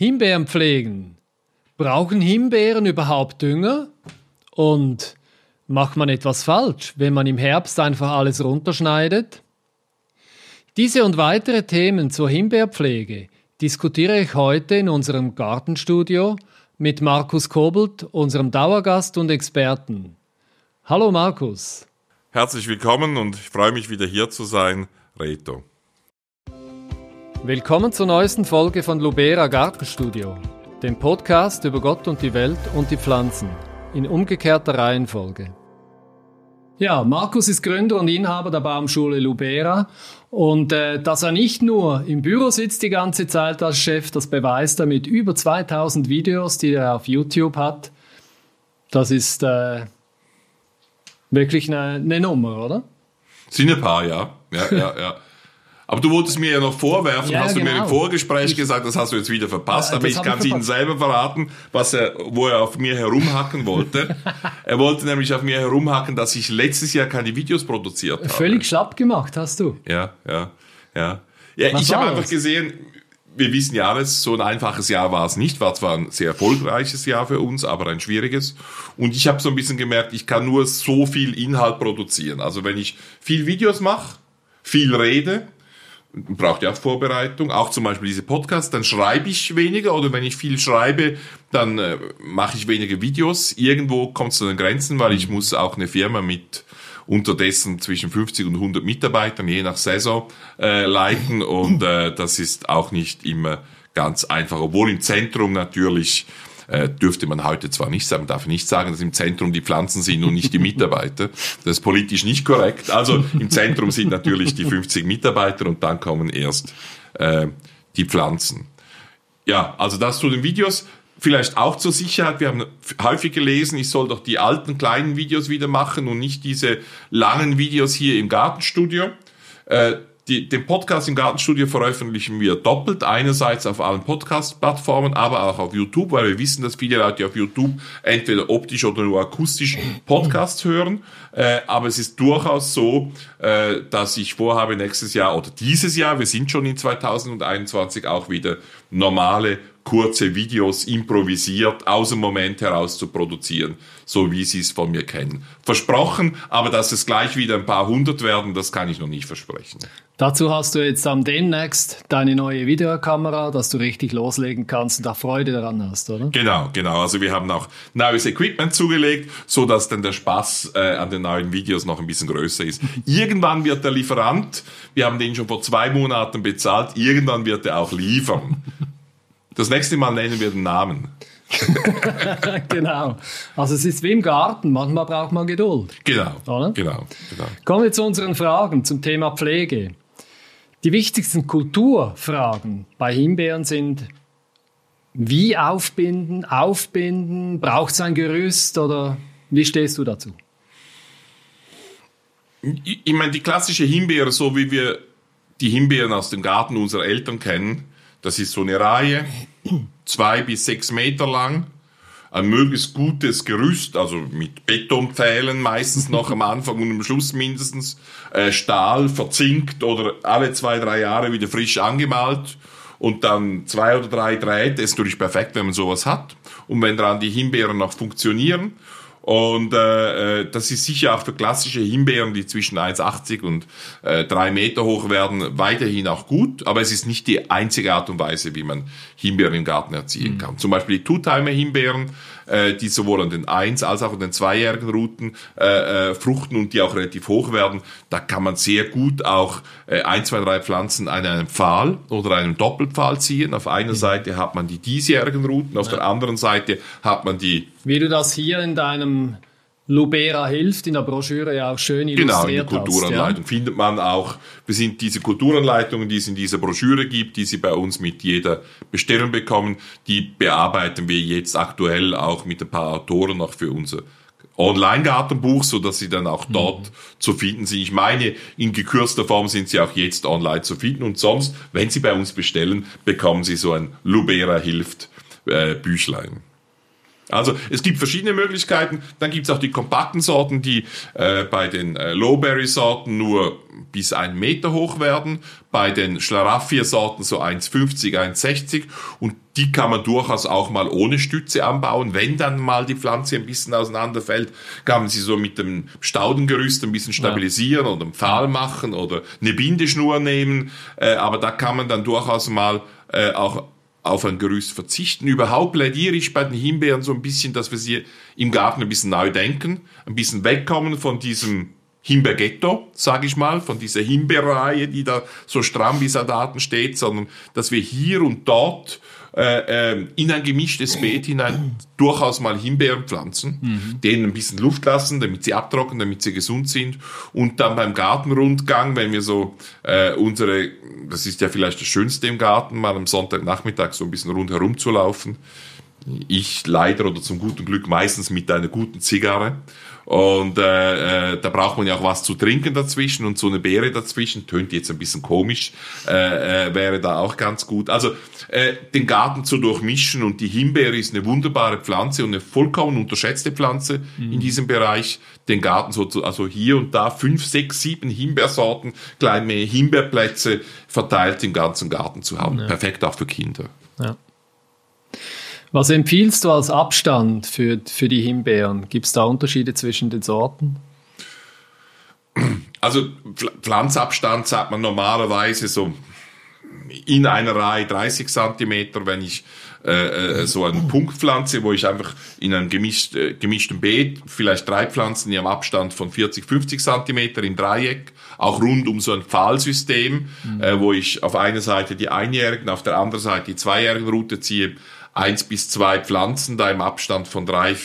Himbeeren pflegen. Brauchen Himbeeren überhaupt Dünger? Und macht man etwas falsch, wenn man im Herbst einfach alles runterschneidet? Diese und weitere Themen zur Himbeerpflege diskutiere ich heute in unserem Gartenstudio mit Markus Kobelt, unserem Dauergast und Experten. Hallo Markus. Herzlich willkommen und ich freue mich wieder hier zu sein, Reto. Willkommen zur neuesten Folge von Lubera Gartenstudio, dem Podcast über Gott und die Welt und die Pflanzen, in umgekehrter Reihenfolge. Ja, Markus ist Gründer und Inhaber der Baumschule Lubera und äh, dass er nicht nur im Büro sitzt die ganze Zeit als Chef, das beweist er mit über 2000 Videos, die er auf YouTube hat. Das ist äh, wirklich eine, eine Nummer, oder? Sind ein paar, ja. Ja, ja, ja. Aber du wolltest mir ja noch vorwerfen, ja, hast genau. du mir im genau. Vorgespräch gesagt, das hast du jetzt wieder verpasst, ja, aber ich kann es Ihnen selber verraten, was er, wo er auf mir herumhacken wollte. er wollte nämlich auf mir herumhacken, dass ich letztes Jahr keine Videos produziert habe. Völlig schlapp gemacht hast du. Ja, ja, ja. Ja, ich habe einfach gesehen, wir wissen ja alles, so ein einfaches Jahr war es nicht, war zwar ein sehr erfolgreiches Jahr für uns, aber ein schwieriges. Und ich habe so ein bisschen gemerkt, ich kann nur so viel Inhalt produzieren. Also wenn ich viel Videos mache, viel rede, braucht ja auch Vorbereitung, auch zum Beispiel diese Podcasts, dann schreibe ich weniger oder wenn ich viel schreibe, dann äh, mache ich weniger Videos. Irgendwo kommt es zu den Grenzen, weil ich muss auch eine Firma mit unterdessen zwischen 50 und 100 Mitarbeitern, je nach Saison, äh, leiten und äh, das ist auch nicht immer ganz einfach, obwohl im Zentrum natürlich äh, dürfte man heute zwar nicht sagen, man darf nicht sagen, dass im Zentrum die Pflanzen sind und nicht die Mitarbeiter. Das ist politisch nicht korrekt. Also im Zentrum sind natürlich die 50 Mitarbeiter und dann kommen erst äh, die Pflanzen. Ja, also das zu den Videos. Vielleicht auch zur Sicherheit, wir haben häufig gelesen, ich soll doch die alten kleinen Videos wieder machen und nicht diese langen Videos hier im Gartenstudio. Äh, die, den Podcast im Gartenstudio veröffentlichen wir doppelt. Einerseits auf allen Podcast-Plattformen, aber auch auf YouTube, weil wir wissen, dass viele Leute auf YouTube entweder optisch oder nur akustisch Podcasts hören. Äh, aber es ist durchaus so, äh, dass ich vorhabe, nächstes Jahr oder dieses Jahr, wir sind schon in 2021, auch wieder normale kurze Videos improvisiert aus dem Moment heraus zu produzieren, so wie Sie es von mir kennen. Versprochen, aber dass es gleich wieder ein paar hundert werden, das kann ich noch nicht versprechen. Dazu hast du jetzt am demnächst deine neue Videokamera, dass du richtig loslegen kannst und da Freude daran hast, oder? Genau, genau. Also wir haben auch neues Equipment zugelegt, so dass dann der Spaß äh, an den neuen Videos noch ein bisschen größer ist. Irgendwann wird der Lieferant, wir haben den schon vor zwei Monaten bezahlt, irgendwann wird er auch liefern. Das nächste Mal nennen wir den Namen. genau. Also es ist wie im Garten, manchmal braucht man Geduld. Genau, oder? genau, genau. Kommen wir zu unseren Fragen zum Thema Pflege. Die wichtigsten Kulturfragen bei Himbeeren sind, wie aufbinden, aufbinden, braucht es ein Gerüst oder wie stehst du dazu? Ich, ich meine, die klassische Himbeere, so wie wir die Himbeeren aus dem Garten unserer Eltern kennen, das ist so eine Reihe, zwei bis sechs Meter lang, ein möglichst gutes Gerüst, also mit Betonpfählen meistens noch am Anfang und am Schluss mindestens, äh, Stahl verzinkt oder alle zwei, drei Jahre wieder frisch angemalt. Und dann zwei oder drei Drähte. Ist natürlich perfekt, wenn man sowas hat. Und wenn dann die Himbeeren noch funktionieren und äh, äh, das ist sicher auch für klassische Himbeeren, die zwischen 1,80 und äh, 3 Meter hoch werden, weiterhin auch gut. Aber es ist nicht die einzige Art und Weise, wie man Himbeeren im Garten erzielen mhm. kann. Zum Beispiel die Tutheimer Himbeeren äh, die sowohl an den eins als auch an den zweijährigen Routen äh, äh, fruchten und die auch relativ hoch werden. Da kann man sehr gut auch äh, ein, zwei, drei Pflanzen an einem Pfahl oder einem Doppelpfahl ziehen. Auf einer mhm. Seite hat man die diesjährigen Routen, auf ja. der anderen Seite hat man die. Wie du das hier in deinem Lubera hilft in der Broschüre ja auch schön illustriert Genau, in der Kulturanleitung ja. findet man auch, wir sind diese Kulturanleitungen, die es in dieser Broschüre gibt, die Sie bei uns mit jeder Bestellung bekommen, die bearbeiten wir jetzt aktuell auch mit ein paar Autoren noch für unser Online-Gartenbuch, so dass sie dann auch dort mhm. zu finden sind. Ich meine, in gekürzter Form sind sie auch jetzt online zu finden und sonst, wenn Sie bei uns bestellen, bekommen Sie so ein Lubera hilft äh, Büchlein. Also es gibt verschiedene Möglichkeiten. Dann gibt es auch die kompakten Sorten, die äh, bei den äh, Lowberry-Sorten nur bis einen Meter hoch werden, bei den Schlaraffia-Sorten so 1,50, 1,60 und die kann man durchaus auch mal ohne Stütze anbauen. Wenn dann mal die Pflanze ein bisschen auseinanderfällt, kann man sie so mit dem Staudengerüst ein bisschen stabilisieren ja. oder einen Pfahl machen oder eine Bindeschnur nehmen. Äh, aber da kann man dann durchaus mal äh, auch auf ein Gerüst verzichten. Überhaupt plädiere ich bei den Himbeeren so ein bisschen, dass wir sie im Garten ein bisschen neu denken, ein bisschen wegkommen von diesem Himbeerghetto, sage ich mal, von dieser Himbeerreihe, die da so stramm wie Sadaten steht, sondern dass wir hier und dort äh, äh, in ein gemischtes Beet hinein durchaus mal Himbeeren pflanzen, mhm. denen ein bisschen Luft lassen, damit sie abtrocknen, damit sie gesund sind und dann beim Gartenrundgang, wenn wir so äh, unsere, das ist ja vielleicht das Schönste im Garten, mal am Sonntagnachmittag so ein bisschen rundherum zu laufen. Ich leider oder zum guten Glück meistens mit einer guten Zigarre und äh, äh, da braucht man ja auch was zu trinken dazwischen und so eine Beere dazwischen, tönt jetzt ein bisschen komisch, äh, äh, wäre da auch ganz gut. Also äh, den Garten zu durchmischen und die Himbeere ist eine wunderbare Pflanze und eine vollkommen unterschätzte Pflanze mhm. in diesem Bereich. Den Garten so zu, also hier und da fünf, sechs, sieben Himbeersorten, kleine Himbeerplätze verteilt im ganzen Garten zu haben. Ja. Perfekt auch für Kinder. Ja. Was empfiehlst du als Abstand für, für die Himbeeren? Gibt es da Unterschiede zwischen den Sorten? Also Pflanzabstand sagt man normalerweise so in einer Reihe 30 Zentimeter, wenn ich äh, äh, so eine Punktpflanze, wo ich einfach in einem gemischt, äh, gemischten Beet vielleicht drei Pflanzen im Abstand von 40, 50 Zentimeter im Dreieck, auch rund um so ein Pfahlsystem, mhm. äh, wo ich auf einer Seite die einjährigen, auf der anderen Seite die zweijährigen Route ziehe, eins bis zwei Pflanzen da im Abstand von drei,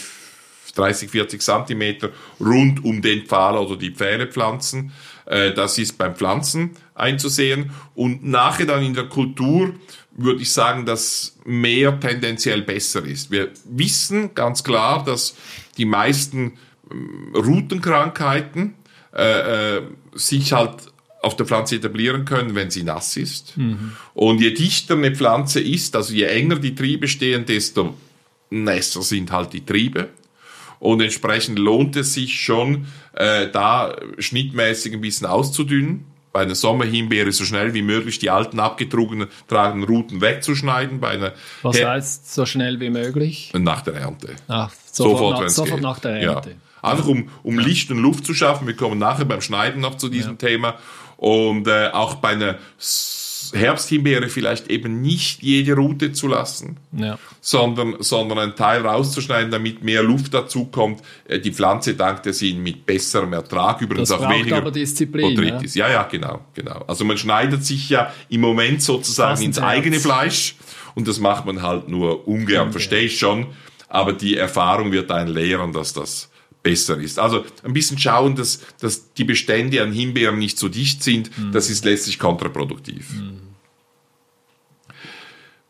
30, 40 Zentimeter rund um den Pfahl oder die Pfähle pflanzen. Äh, das ist beim Pflanzen einzusehen. Und nachher dann in der Kultur würde ich sagen, dass mehr tendenziell besser ist. Wir wissen ganz klar, dass die meisten ähm, Routenkrankheiten äh, äh, sich halt auf der Pflanze etablieren können, wenn sie nass ist. Mhm. Und je dichter eine Pflanze ist, also je enger die Triebe stehen, desto nässer sind halt die Triebe. Und entsprechend lohnt es sich schon, äh, da schnittmäßig ein bisschen auszudünnen. Bei einer Sommerhimbeere so schnell wie möglich die alten abgetragenen Routen wegzuschneiden. Bei einer Was heißt so schnell wie möglich? Nach der Ernte. Ach, sofort, sofort, nach, sofort nach, der Ernte. Ja. Einfach um, um ja. Licht und Luft zu schaffen. Wir kommen nachher beim Schneiden noch zu diesem ja. Thema. Und äh, auch bei einer Herbsthimbeere vielleicht eben nicht jede Route zu lassen, ja. sondern, sondern einen Teil rauszuschneiden, damit mehr Luft dazu kommt. Äh, die Pflanze dankt der Sinn mit besserem Ertrag, übrigens das auch weniger aber Disziplin, Botrytis. Ja? ja, ja, genau, genau. Also man schneidet sich ja im Moment sozusagen Passend ins eigene Fleisch und das macht man halt nur ungern, okay. verstehe ich schon. Aber die Erfahrung wird einen lehren, dass das besser ist. Also ein bisschen schauen, dass, dass die Bestände an Himbeeren nicht so dicht sind, mhm. das ist letztlich kontraproduktiv. Mhm.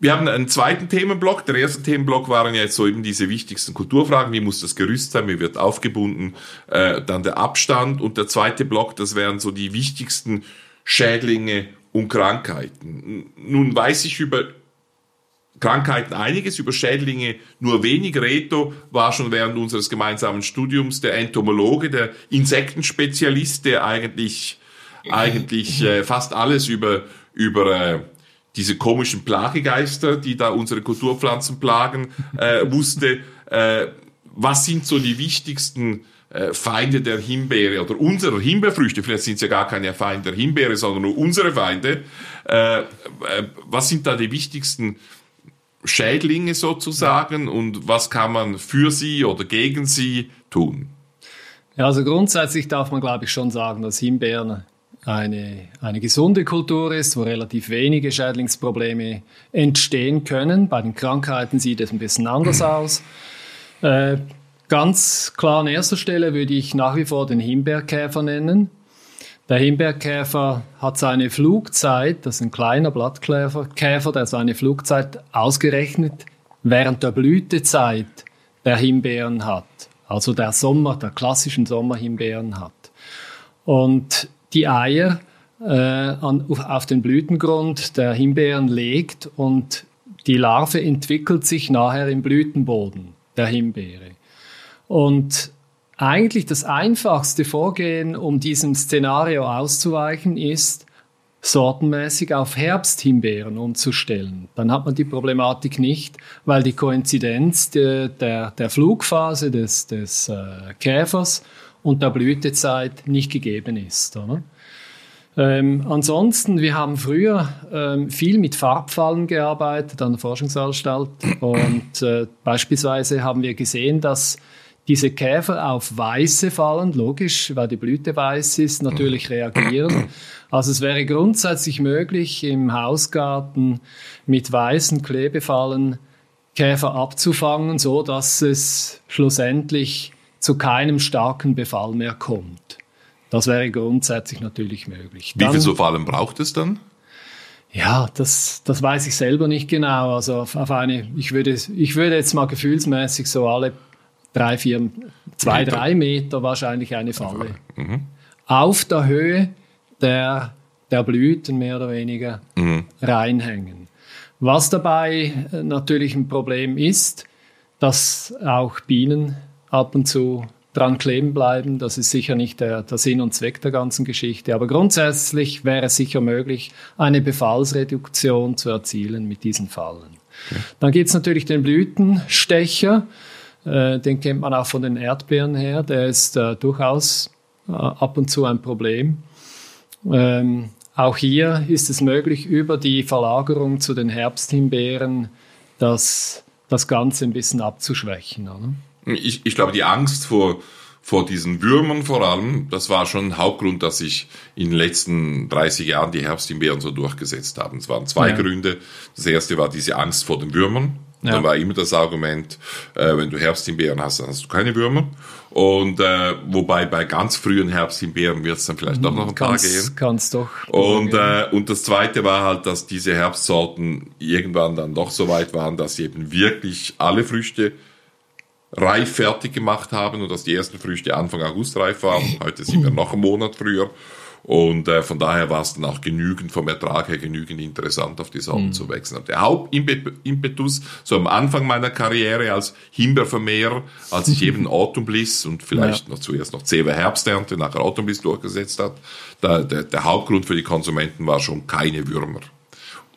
Wir haben einen zweiten Themenblock. Der erste Themenblock waren ja jetzt so eben diese wichtigsten Kulturfragen. Wie muss das Gerüst sein? Wie wird aufgebunden? Äh, dann der Abstand. Und der zweite Block, das wären so die wichtigsten Schädlinge und Krankheiten. Nun weiß ich über Krankheiten einiges, über Schädlinge nur wenig. Reto war schon während unseres gemeinsamen Studiums der Entomologe, der Insektenspezialist, der eigentlich, eigentlich äh, fast alles über, über äh, diese komischen Plagegeister, die da unsere Kulturpflanzen plagen, äh, wusste. Äh, was sind so die wichtigsten äh, Feinde der Himbeere oder unserer Himbeerfrüchte, vielleicht sind es ja gar keine Feinde der Himbeere, sondern nur unsere Feinde. Äh, äh, was sind da die wichtigsten Schädlinge sozusagen und was kann man für sie oder gegen sie tun? Ja, also grundsätzlich darf man, glaube ich, schon sagen, dass Himbeeren eine, eine gesunde Kultur ist, wo relativ wenige Schädlingsprobleme entstehen können. Bei den Krankheiten sieht es ein bisschen anders aus. Äh, ganz klar an erster Stelle würde ich nach wie vor den Himbeerkäfer nennen. Der Himbeerkäfer hat seine Flugzeit, das ist ein kleiner Blattkäfer, Käfer, der seine Flugzeit ausgerechnet während der Blütezeit der Himbeeren hat. Also der Sommer, der klassischen Sommerhimbeeren hat. Und die Eier äh, an, auf den Blütengrund der Himbeeren legt und die Larve entwickelt sich nachher im Blütenboden. der Himbeere. Und eigentlich das einfachste Vorgehen, um diesem Szenario auszuweichen, ist, sortenmäßig auf Herbsthimbeeren umzustellen. Dann hat man die Problematik nicht, weil die Koinzidenz der, der, der Flugphase des, des äh, Käfers und der Blütezeit nicht gegeben ist. Oder? Ähm, ansonsten, wir haben früher ähm, viel mit Farbfallen gearbeitet an der Forschungsanstalt und äh, beispielsweise haben wir gesehen, dass diese Käfer auf weiße Fallen, logisch, weil die Blüte weiß ist, natürlich reagieren. Also es wäre grundsätzlich möglich, im Hausgarten mit weißen Klebefallen Käfer abzufangen, so dass es schlussendlich zu keinem starken Befall mehr kommt. Das wäre grundsätzlich natürlich möglich. Wie viele so Fallen braucht es dann? Ja, das, das weiß ich selber nicht genau. Also auf, auf eine, ich würde, ich würde jetzt mal gefühlsmäßig so alle drei, vier, zwei, Meter. drei Meter wahrscheinlich eine Falle. Mhm. Auf der Höhe der, der Blüten mehr oder weniger mhm. reinhängen. Was dabei äh, natürlich ein Problem ist, dass auch Bienen ab und zu dran kleben bleiben. Das ist sicher nicht der, der, Sinn und Zweck der ganzen Geschichte. Aber grundsätzlich wäre es sicher möglich, eine Befallsreduktion zu erzielen mit diesen Fallen. Okay. Dann gibt es natürlich den Blütenstecher. Äh, den kennt man auch von den Erdbeeren her. Der ist äh, durchaus äh, ab und zu ein Problem. Ähm, auch hier ist es möglich, über die Verlagerung zu den Herbsthimbeeren das, das Ganze ein bisschen abzuschwächen. Oder? Ich, ich glaube, die Angst vor, vor diesen Würmern vor allem, das war schon ein Hauptgrund, dass sich in den letzten 30 Jahren die Herbsthimbeeren so durchgesetzt haben. Es waren zwei ja. Gründe. Das erste war diese Angst vor den Würmern. Ja. Dann war immer das Argument, äh, wenn du Herbsthimbeeren hast, dann hast du keine Würmer. Und äh, wobei bei ganz frühen Herbsthimbeeren wird es dann vielleicht doch noch ein kann's, paar gehen. Kann's doch. Und, äh, und das zweite war halt, dass diese Herbstsorten irgendwann dann doch so weit waren, dass sie eben wirklich alle Früchte reif fertig gemacht haben und dass die ersten Früchte Anfang August reif waren. Heute sind wir noch einen Monat früher. Und äh, von daher war es dann auch genügend vom Ertrag her genügend interessant, auf die Sorten mhm. zu wechseln. Der Hauptimpetus, so am Anfang meiner Karriere als Himbeervermehrer, als ich eben Autumn Bliss und vielleicht ja. noch zuerst noch Zewe Herbsternte, nachher Autumn Bliss durchgesetzt hat, da, der, der Hauptgrund für die Konsumenten war schon keine Würmer.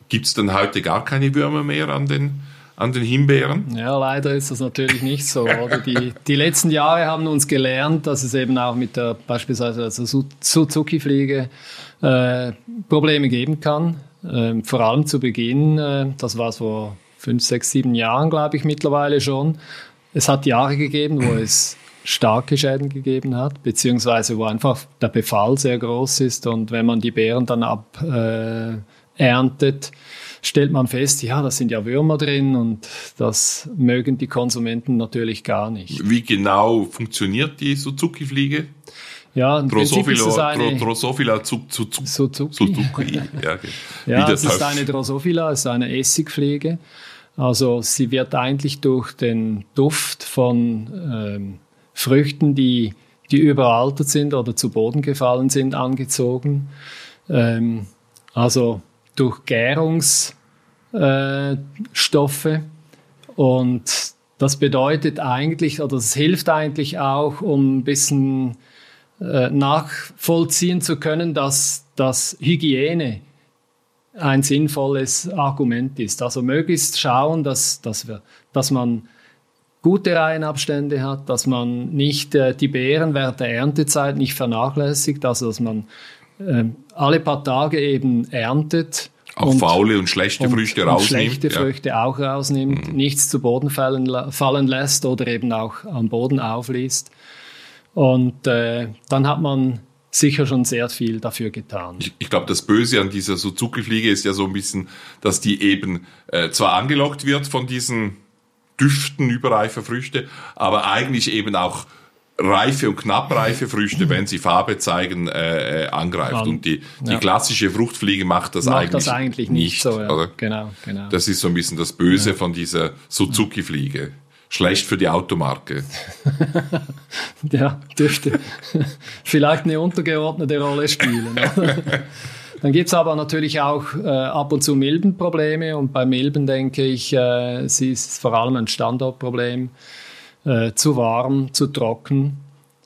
Gibt es denn heute gar keine Würmer mehr an den an den Himbeeren? Ja, leider ist das natürlich nicht so. Die, die letzten Jahre haben uns gelernt, dass es eben auch mit der beispielsweise der Suzuki-Fliege äh, Probleme geben kann. Äh, vor allem zu Beginn, äh, das war vor fünf, sechs, sieben Jahren, glaube ich, mittlerweile schon. Es hat Jahre gegeben, wo es starke Schäden gegeben hat, beziehungsweise wo einfach der Befall sehr groß ist und wenn man die Beeren dann aberntet, äh, stellt man fest, ja, da sind ja Würmer drin und das mögen die Konsumenten natürlich gar nicht. Wie genau funktioniert die Suzuki-Fliege? Ja, Drosophila, eine, Drosophila Suzuki. Suzuki. Ja, okay. ja es ist eine Drosophila, es ist eine Essigfliege. Also sie wird eigentlich durch den Duft von ähm, Früchten, die, die überaltert sind oder zu Boden gefallen sind, angezogen. Ähm, also durch Gärungsstoffe. Äh, und das bedeutet eigentlich, oder das hilft eigentlich auch, um ein bisschen äh, nachvollziehen zu können, dass, dass Hygiene ein sinnvolles Argument ist. Also möglichst schauen, dass, dass, wir, dass man gute Reihenabstände hat, dass man nicht äh, die Beeren während der Erntezeit nicht vernachlässigt, also dass man ähm, alle paar Tage eben erntet. Auch und, faule und schlechte und, Früchte und rausnimmt. schlechte ja. Früchte auch rausnimmt, mhm. nichts zu Boden fallen, fallen lässt oder eben auch am Boden aufliest. Und äh, dann hat man sicher schon sehr viel dafür getan. Ich, ich glaube, das Böse an dieser Suzuki-Fliege ist ja so ein bisschen, dass die eben äh, zwar angelockt wird von diesen Düften überreifer Früchte, aber eigentlich eben auch reife und knappreife Früchte, wenn sie Farbe zeigen, äh, äh, angreift. Und die, die ja. klassische Fruchtfliege macht das, macht eigentlich, das eigentlich nicht. nicht so, ja. Genau, genau. Das ist so ein bisschen das Böse ja. von dieser Suzuki-Fliege. Schlecht für die Automarke. ja, dürfte vielleicht eine untergeordnete Rolle spielen. Dann gibt's aber natürlich auch äh, ab und zu Milbenprobleme und bei Milben denke ich, äh, sie ist vor allem ein Standortproblem. Äh, zu warm, zu trocken,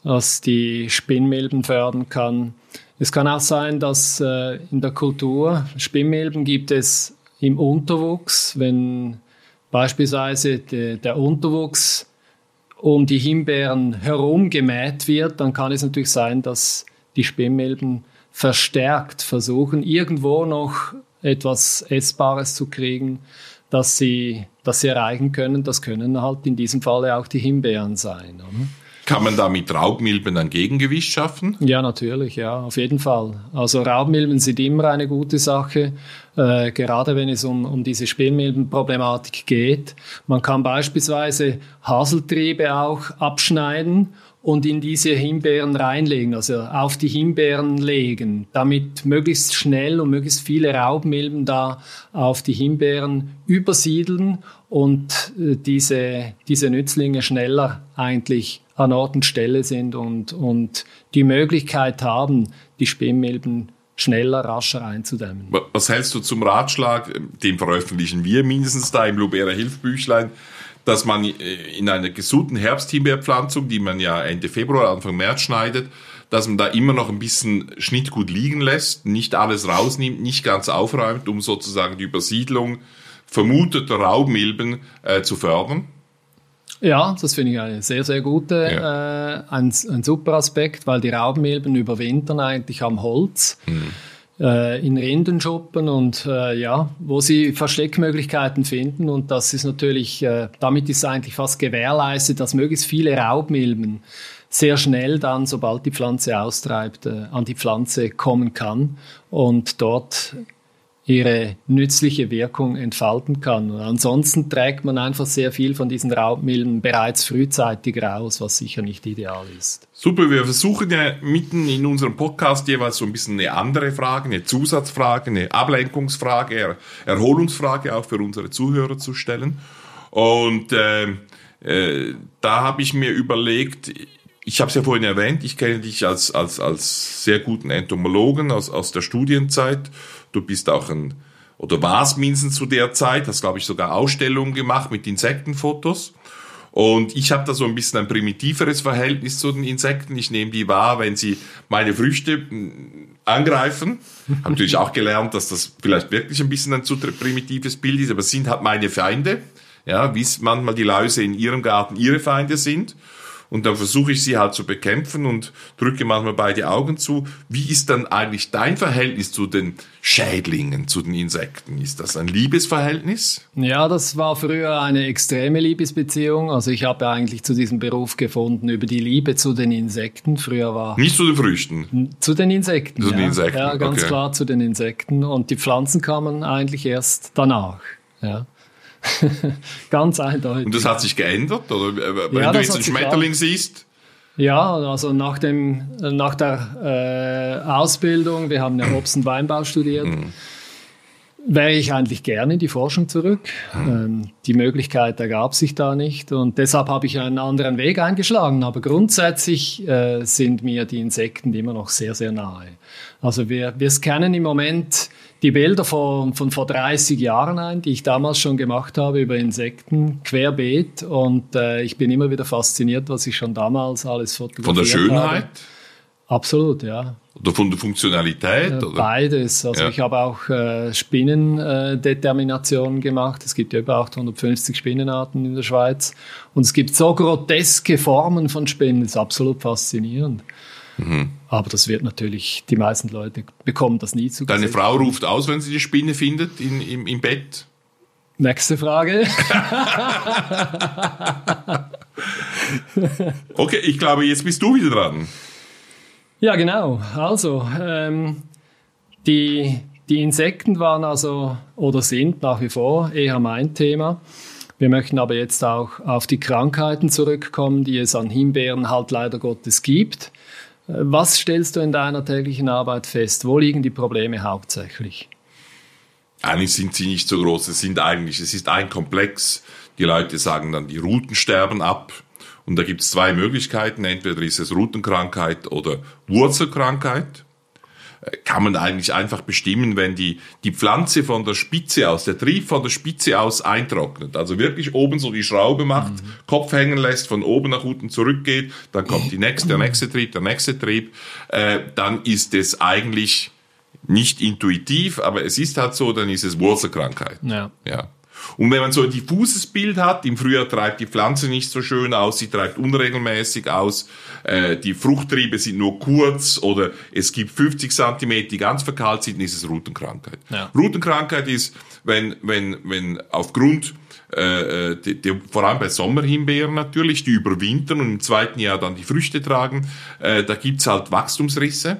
was die Spinnmilben fördern kann. Es kann auch sein, dass äh, in der Kultur Spinnmilben gibt es im Unterwuchs, wenn beispielsweise de, der Unterwuchs um die Himbeeren herum gemäht wird, dann kann es natürlich sein, dass die Spinnmilben verstärkt versuchen, irgendwo noch etwas Essbares zu kriegen, das sie, das sie erreichen können. Das können halt in diesem Falle auch die Himbeeren sein. Oder? Kann man da mit Raubmilben ein Gegengewicht schaffen? Ja, natürlich, ja, auf jeden Fall. Also Raubmilben sind immer eine gute Sache, äh, gerade wenn es um, um diese Spielmilbenproblematik geht. Man kann beispielsweise Haseltriebe auch abschneiden und in diese Himbeeren reinlegen, also auf die Himbeeren legen, damit möglichst schnell und möglichst viele Raubmilben da auf die Himbeeren übersiedeln und äh, diese, diese Nützlinge schneller eigentlich an Ort und Stelle sind und, und die Möglichkeit haben, die Spinnmilben schneller, rascher einzudämmen. Was hältst du zum Ratschlag, den veröffentlichen wir mindestens da im Lubera Hilfbüchlein, dass man äh, in einer gesunden Herbsthimbeerpflanzung, die man ja Ende Februar, Anfang März schneidet, dass man da immer noch ein bisschen Schnittgut liegen lässt, nicht alles rausnimmt, nicht ganz aufräumt, um sozusagen die Übersiedlung vermuteter Raubmilben äh, zu fördern? Ja, das finde ich eine sehr, sehr gute, ja. äh, ein, ein super Aspekt, weil die Raubmilben überwintern eigentlich am Holz. Mhm äh, in Rindenschuppen und äh, ja, wo sie Versteckmöglichkeiten finden. Und das ist natürlich, äh, damit ist eigentlich fast gewährleistet, dass möglichst viele Raubmilben sehr schnell dann, sobald die Pflanze austreibt, äh, an die Pflanze kommen kann. Und dort ihre nützliche Wirkung entfalten kann. Und ansonsten trägt man einfach sehr viel von diesen Raubmilben bereits frühzeitig raus, was sicher nicht ideal ist. Super, wir versuchen ja mitten in unserem Podcast jeweils so ein bisschen eine andere Frage, eine Zusatzfrage, eine Ablenkungsfrage, Erholungsfrage auch für unsere Zuhörer zu stellen. Und äh, äh, da habe ich mir überlegt, ich habe es ja vorhin erwähnt, ich kenne dich als, als, als sehr guten Entomologen aus, aus der Studienzeit Du bist auch ein, oder warst mindestens zu der Zeit, hast, glaube ich, sogar Ausstellungen gemacht mit Insektenfotos. Und ich habe da so ein bisschen ein primitiveres Verhältnis zu den Insekten. Ich nehme die wahr, wenn sie meine Früchte hm, angreifen. Habe natürlich auch gelernt, dass das vielleicht wirklich ein bisschen ein zu primitives Bild ist, aber es sind halt meine Feinde. Ja, wie manchmal die Läuse in ihrem Garten ihre Feinde sind und dann versuche ich sie halt zu bekämpfen und drücke manchmal beide Augen zu. Wie ist dann eigentlich dein Verhältnis zu den Schädlingen, zu den Insekten? Ist das ein Liebesverhältnis? Ja, das war früher eine extreme Liebesbeziehung. Also ich habe eigentlich zu diesem Beruf gefunden über die Liebe zu den Insekten. Früher war nicht zu den Früchten. Zu den Insekten. Zu den ja. Insekten. Ja, ganz okay. klar zu den Insekten. Und die Pflanzen kamen eigentlich erst danach. Ja. Ganz eindeutig. Und das hat sich geändert? Oder äh, wenn ja, du jetzt einen Schmetterling siehst? Ja, also nach, dem, nach der äh, Ausbildung, wir haben ja Obst- und Weinbau studiert, mhm. wäre ich eigentlich gerne in die Forschung zurück. Mhm. Ähm, die Möglichkeit ergab sich da nicht und deshalb habe ich einen anderen Weg eingeschlagen. Aber grundsätzlich äh, sind mir die Insekten immer noch sehr, sehr nahe. Also wir, wir scannen im Moment die Bilder von, von vor 30 Jahren ein, die ich damals schon gemacht habe über Insekten, querbeet. Und äh, ich bin immer wieder fasziniert, was ich schon damals alles fotografiert habe. Von der Schönheit? Habe. Absolut, ja. Oder von der Funktionalität? Äh, beides. Also ja. ich habe auch äh, Spinnendeterminationen äh, gemacht. Es gibt ja über 850 Spinnenarten in der Schweiz. Und es gibt so groteske Formen von Spinnen. Das ist absolut faszinierend. Mhm. Aber das wird natürlich, die meisten Leute bekommen das nie zu Deine Frau ruft aus, wenn sie die Spinne findet in, im, im Bett? Nächste Frage. okay, ich glaube, jetzt bist du wieder dran. Ja, genau. Also, ähm, die, die Insekten waren also oder sind nach wie vor eher mein Thema. Wir möchten aber jetzt auch auf die Krankheiten zurückkommen, die es an Himbeeren halt leider Gottes gibt. Was stellst du in deiner täglichen Arbeit fest? Wo liegen die Probleme hauptsächlich? Eigentlich sind sie nicht so groß. Es sind eigentlich, es ist ein Komplex. Die Leute sagen dann, die Ruten sterben ab. Und da gibt es zwei Möglichkeiten. Entweder ist es Rutenkrankheit oder Wurzelkrankheit. Kann man eigentlich einfach bestimmen, wenn die, die Pflanze von der Spitze aus, der Trieb von der Spitze aus eintrocknet. Also wirklich oben so die Schraube macht, mhm. Kopf hängen lässt, von oben nach unten zurückgeht, dann kommt die nächste, der nächste Trieb, der nächste Trieb, äh, dann ist es eigentlich nicht intuitiv, aber es ist halt so, dann ist es Wurzelkrankheit. Ja. ja. Und wenn man so ein diffuses Bild hat, im Frühjahr treibt die Pflanze nicht so schön aus, sie treibt unregelmäßig aus, äh, die Fruchttriebe sind nur kurz oder es gibt 50 Zentimeter, die ganz verkahlt sind, ist es Rutenkrankheit. Ja. Rutenkrankheit ist, wenn, wenn, wenn aufgrund äh, äh, die, die, vor allem bei Sommerhimbeeren natürlich, die überwintern und im zweiten Jahr dann die Früchte tragen, äh, da gibt's halt Wachstumsrisse.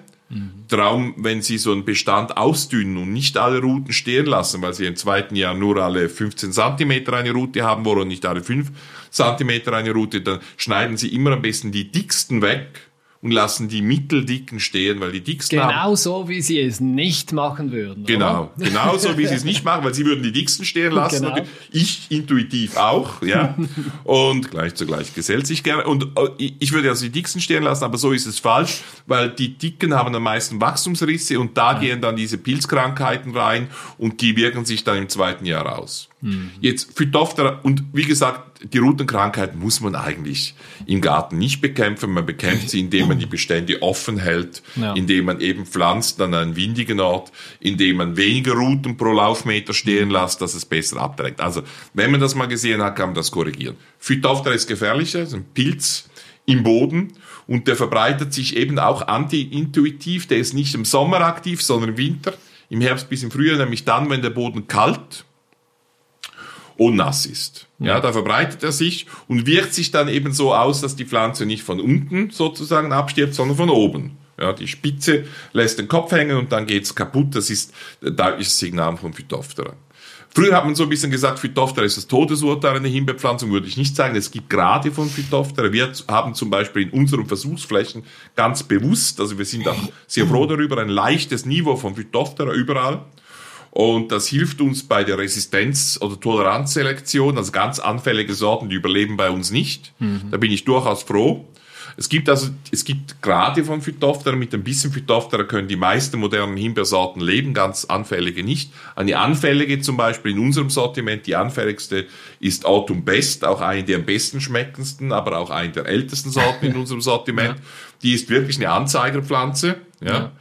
Traum, wenn Sie so einen Bestand ausdünnen und nicht alle Routen stehen lassen, weil Sie im zweiten Jahr nur alle 15 Zentimeter eine Route haben wollen und nicht alle 5 Zentimeter eine Route, dann schneiden Sie immer am besten die dicksten weg und lassen die mitteldicken stehen, weil die dicksten Genau haben, so, wie sie es nicht machen würden. Genau, oder? genau so, wie sie es nicht machen, weil sie würden die dicksten stehen lassen. Genau. Ich intuitiv auch, ja. und gleich zugleich gesellt sich gerne. Und äh, ich würde also die dicksten stehen lassen, aber so ist es falsch, weil die dicken haben am meisten Wachstumsrisse und da ja. gehen dann diese Pilzkrankheiten rein und die wirken sich dann im zweiten Jahr aus. Mhm. Jetzt Phytophthora und wie gesagt, die Rutenkrankheit muss man eigentlich im Garten nicht bekämpfen. Man bekämpft sie, indem man die Bestände offen hält, ja. indem man eben pflanzt an einen windigen Ort, indem man weniger Ruten pro Laufmeter stehen mhm. lässt, dass es besser abträgt. Also, wenn man das mal gesehen hat, kann man das korrigieren. Phytophthora ist gefährlicher, ist ein Pilz im Boden und der verbreitet sich eben auch anti-intuitiv. Der ist nicht im Sommer aktiv, sondern im Winter, im Herbst bis im Frühjahr, nämlich dann, wenn der Boden kalt nass ist. Ja, da verbreitet er sich und wirkt sich dann eben so aus, dass die Pflanze nicht von unten sozusagen abstirbt, sondern von oben. Ja, die Spitze lässt den Kopf hängen und dann geht's kaputt. Das ist ein deutliches Signal von Phytophthora. Früher hat man so ein bisschen gesagt, Phytophthora ist das Todesurteil einer Himbeerpflanzung, würde ich nicht sagen. Es gibt Grade von Phytophthora. Wir haben zum Beispiel in unseren Versuchsflächen ganz bewusst, also wir sind auch sehr froh darüber, ein leichtes Niveau von Phytophthora überall. Und das hilft uns bei der Resistenz- oder Toleranzselektion. Also ganz anfällige Sorten, die überleben bei uns nicht. Mhm. Da bin ich durchaus froh. Es gibt also, es gibt gerade von Phytophthora, mit ein bisschen Phytophthora können die meisten modernen Himbeersorten leben, ganz anfällige nicht. Eine anfällige zum Beispiel in unserem Sortiment, die anfälligste ist Autumn Best, auch eine der am besten schmeckendsten, aber auch eine der ältesten Sorten in unserem Sortiment. Ja. Die ist wirklich eine Anzeigerpflanze, ja. ja.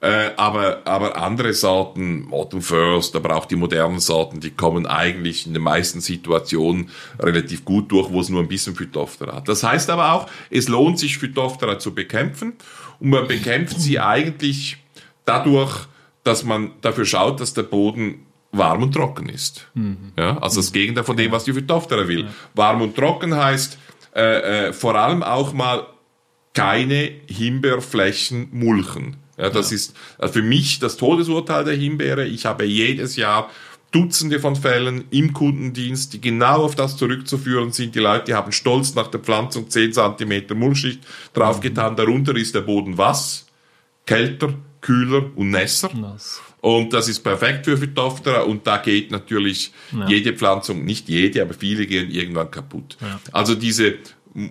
Äh, aber, aber andere Sorten, Autumn First, aber auch die modernen Sorten, die kommen eigentlich in den meisten Situationen relativ gut durch, wo es nur ein bisschen Phytophthora hat. Das heißt aber auch, es lohnt sich Phytophthora zu bekämpfen und man bekämpft sie eigentlich dadurch, dass man dafür schaut, dass der Boden warm und trocken ist. Mhm. Ja, also das Gegenteil von dem, was die Phytophthora will. Ja. Warm und trocken heißt äh, äh, vor allem auch mal keine Himbeerflächen mulchen. Ja, das ja. ist also für mich das Todesurteil der Himbeere. Ich habe jedes Jahr Dutzende von Fällen im Kundendienst, die genau auf das zurückzuführen sind. Die Leute haben stolz nach der Pflanzung 10 cm Mulchschicht draufgetan. Mhm. Darunter ist der Boden was? Kälter, kühler und nässer. Nass. Und das ist perfekt für Phytophthora und da geht natürlich ja. jede Pflanzung, nicht jede, aber viele gehen irgendwann kaputt. Ja. Also diese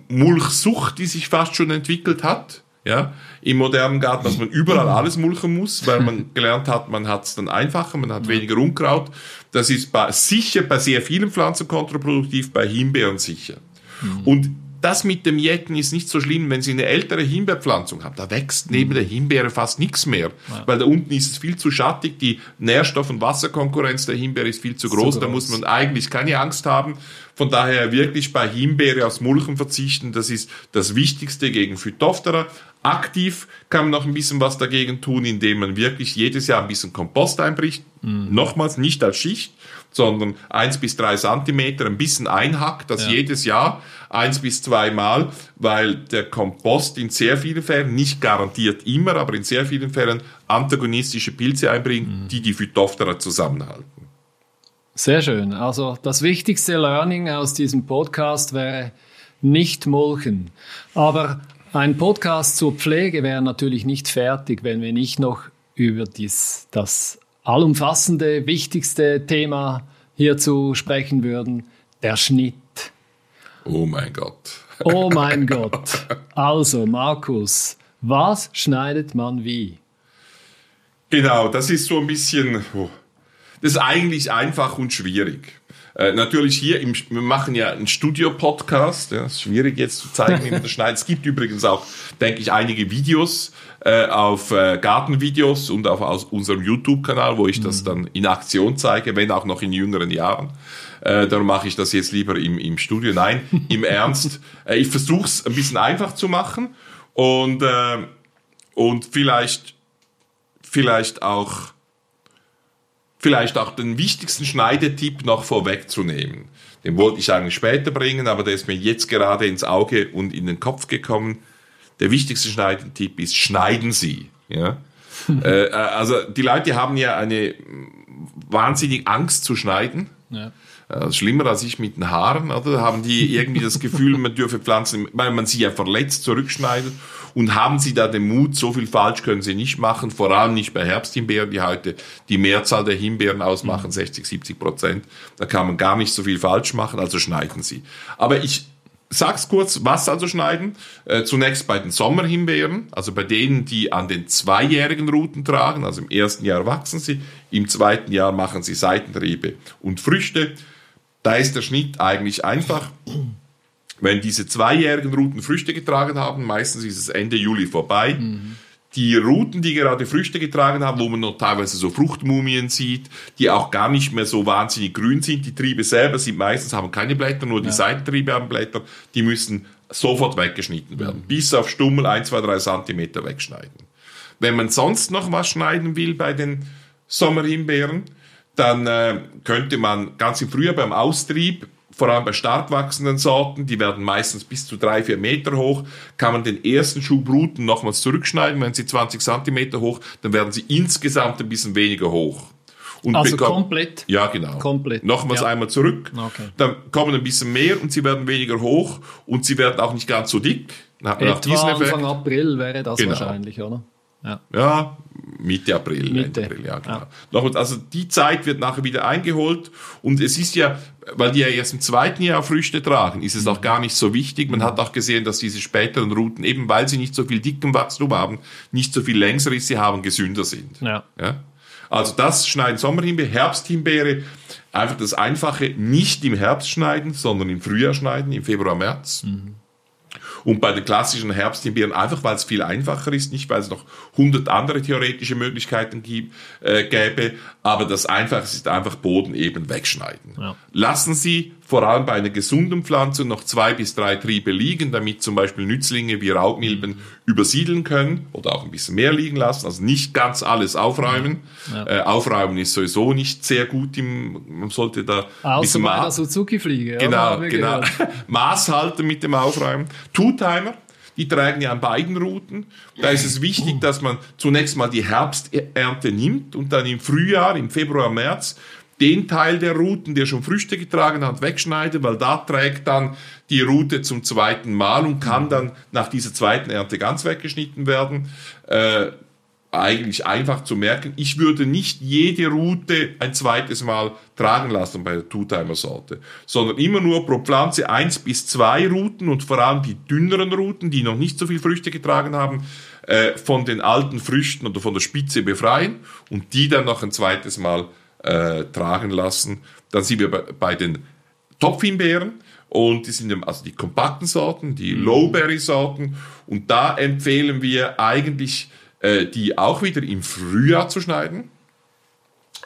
Mulchsucht, die sich fast schon entwickelt hat, ja, im modernen Garten, dass man überall alles mulchen muss, weil man gelernt hat, man hat es dann einfacher, man hat weniger Unkraut. Das ist bei, sicher bei sehr vielen Pflanzen kontraproduktiv, bei Himbeeren sicher. Mhm. Und das mit dem Jetten ist nicht so schlimm, wenn Sie eine ältere Himbeerpflanzung haben. Da wächst neben der Himbeere fast nichts mehr, ja. weil da unten ist es viel zu schattig. Die Nährstoff- und Wasserkonkurrenz der Himbeere ist viel zu groß. Zu groß. Da muss man eigentlich keine Angst haben. Von daher wirklich bei Himbeere aufs Mulchen verzichten. Das ist das Wichtigste gegen Phytophthora. Aktiv kann man noch ein bisschen was dagegen tun, indem man wirklich jedes Jahr ein bisschen Kompost einbricht. Mhm. Nochmals nicht als Schicht, sondern eins bis drei Zentimeter ein bisschen einhackt, das ja. jedes Jahr eins bis zwei Mal, weil der Kompost in sehr vielen Fällen, nicht garantiert immer, aber in sehr vielen Fällen antagonistische Pilze einbringt, mhm. die die Phytophthora zusammenhalten. Sehr schön. Also das wichtigste Learning aus diesem Podcast wäre nicht mulchen. Aber ein Podcast zur Pflege wäre natürlich nicht fertig, wenn wir nicht noch über dies, das allumfassende, wichtigste Thema hierzu sprechen würden, der Schnitt. Oh mein Gott. Oh mein Gott. Also, Markus, was schneidet man wie? Genau, das ist so ein bisschen, oh, das ist eigentlich einfach und schwierig. Äh, natürlich hier, im, wir machen ja einen Studio-Podcast, ja, ist schwierig jetzt zu zeigen, wie man das schneidet. Es gibt übrigens auch, denke ich, einige Videos äh, auf äh, Gartenvideos und auf aus unserem YouTube-Kanal, wo ich das mhm. dann in Aktion zeige, wenn auch noch in jüngeren Jahren. Äh, darum mache ich das jetzt lieber im, im Studio. Nein, im Ernst. Äh, ich versuche es ein bisschen einfach zu machen und, äh, und vielleicht, vielleicht auch vielleicht auch den wichtigsten Schneidetipp noch vorwegzunehmen. Den wollte ich eigentlich später bringen, aber der ist mir jetzt gerade ins Auge und in den Kopf gekommen. Der wichtigste Schneidetipp ist, schneiden Sie. Ja? äh, äh, also die Leute haben ja eine wahnsinnig Angst zu schneiden. Ja. Äh, schlimmer als ich mit den Haaren, oder? Haben die irgendwie das Gefühl, man dürfe Pflanzen, weil man sie ja verletzt zurückschneidet und haben Sie da den Mut, so viel falsch können Sie nicht machen, vor allem nicht bei Herbsthimbeeren, die heute die Mehrzahl der Himbeeren ausmachen, 60, 70 Prozent. Da kann man gar nicht so viel falsch machen, also schneiden Sie. Aber ich sag's kurz, was also schneiden? Äh, zunächst bei den Sommerhimbeeren, also bei denen, die an den zweijährigen Ruten tragen, also im ersten Jahr wachsen sie, im zweiten Jahr machen sie Seitentriebe und Früchte. Da ist der Schnitt eigentlich einfach. Wenn diese zweijährigen Routen Früchte getragen haben, meistens ist es Ende Juli vorbei. Mhm. Die Routen, die gerade Früchte getragen haben, wo man noch teilweise so Fruchtmumien sieht, die auch gar nicht mehr so wahnsinnig grün sind. Die Triebe selber sind meistens haben keine Blätter, nur die ja. Seitentriebe haben Blätter. Die müssen sofort weggeschnitten werden. Mhm. Bis auf Stummel ein, zwei, drei Zentimeter wegschneiden. Wenn man sonst noch was schneiden will bei den Sommerhimbeeren, dann äh, könnte man ganz im Frühjahr beim Austrieb vor allem bei stark wachsenden Sorten, die werden meistens bis zu drei, vier Meter hoch, kann man den ersten Schub Ruten nochmals zurückschneiden. Wenn sie 20 Zentimeter hoch, dann werden sie insgesamt ein bisschen weniger hoch. Und also komplett? Ja, genau. Komplett. Nochmals ja. einmal zurück. Okay. Dann kommen ein bisschen mehr und sie werden weniger hoch und sie werden auch nicht ganz so dick. Etwa. Anfang April wäre das genau. wahrscheinlich, oder? Ja. ja, Mitte April. Mitte. April ja, genau. Ja. Also die Zeit wird nachher wieder eingeholt und es ist ja, weil die ja erst im zweiten Jahr Früchte tragen, ist es auch gar nicht so wichtig. Man hat auch gesehen, dass diese späteren Routen, eben weil sie nicht so viel dicken Wachstum haben, nicht so viel Längsrisse haben, gesünder sind. Ja. ja? Also das schneiden Sommerhimbeere, Herbsthimbeere, einfach das Einfache, nicht im Herbst schneiden, sondern im Frühjahr schneiden, im Februar, März. Mhm. Und bei den klassischen Herbsthimbeeren einfach, weil es viel einfacher ist, nicht weil es noch hundert andere theoretische Möglichkeiten gibt, äh, gäbe, aber das Einfache ist einfach Boden eben wegschneiden. Ja. Lassen Sie vor allem bei einer gesunden Pflanze noch zwei bis drei Triebe liegen, damit zum Beispiel Nützlinge wie Raubmilben übersiedeln können oder auch ein bisschen mehr liegen lassen. Also nicht ganz alles aufräumen. Ja. Äh, aufräumen ist sowieso nicht sehr gut. Im, man sollte da Außer bei der Suzuki-Fliege. Genau, genau. Maß halten mit dem Aufräumen. Two-Timer. Die tragen ja an beiden Routen. Da ist es wichtig, dass man zunächst mal die Herbsternte nimmt und dann im Frühjahr, im Februar, März, den Teil der Routen, der schon Früchte getragen hat, wegschneiden, weil da trägt dann die Route zum zweiten Mal und kann dann nach dieser zweiten Ernte ganz weggeschnitten werden. Äh, eigentlich einfach zu merken, ich würde nicht jede Route ein zweites Mal tragen lassen bei der Two-Timer-Sorte, sondern immer nur pro Pflanze eins bis zwei Routen und vor allem die dünneren Routen, die noch nicht so viel Früchte getragen haben, äh, von den alten Früchten oder von der Spitze befreien und die dann noch ein zweites Mal äh, tragen lassen. Dann sind wir bei, bei den Topfhimbeeren und die sind also die kompakten Sorten, die mhm. Lowberry-Sorten und da empfehlen wir eigentlich äh, die auch wieder im Frühjahr zu schneiden,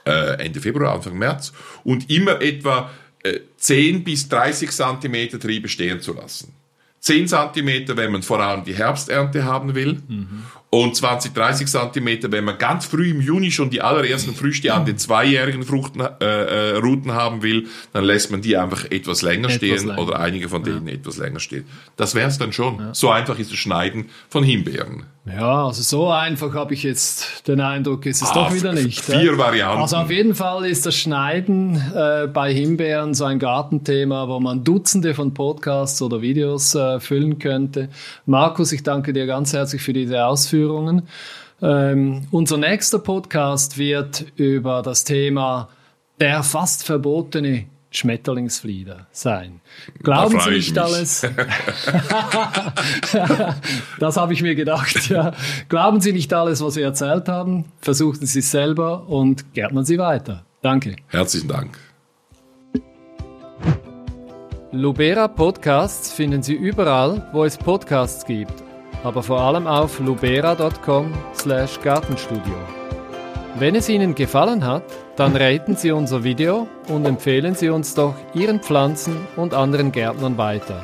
äh, Ende Februar, Anfang März und immer etwa äh, 10 bis 30 Zentimeter Triebe stehen zu lassen. 10 Zentimeter, wenn man vor allem die Herbsternte haben will. Mhm und 20, 30 Zentimeter, wenn man ganz früh im Juni schon die allerersten Früchte an den zweijährigen Fruchten, äh, äh, Routen haben will, dann lässt man die einfach etwas länger etwas stehen länger. oder einige von denen ja. etwas länger stehen. Das wäre es dann schon. Ja. So einfach ist das Schneiden von Himbeeren. Ja, also so einfach habe ich jetzt den Eindruck, ist es ah, doch wieder nicht. Vier Varianten. Also auf jeden Fall ist das Schneiden äh, bei Himbeeren so ein Gartenthema, wo man Dutzende von Podcasts oder Videos äh, füllen könnte. Markus, ich danke dir ganz herzlich für diese Ausführungen. Ähm, unser nächster Podcast wird über das Thema der fast verbotene Schmetterlingsflieder sein. Glauben Sie nicht alles. das habe ich mir gedacht. Ja. Glauben Sie nicht alles, was wir erzählt haben. Versuchen Sie es selber und gärtnern Sie weiter. Danke. Herzlichen Dank. Lubera Podcasts finden Sie überall, wo es Podcasts gibt, aber vor allem auf lubera.com/gartenstudio. Wenn es Ihnen gefallen hat, dann raten Sie unser Video und empfehlen Sie uns doch Ihren Pflanzen und anderen Gärtnern weiter.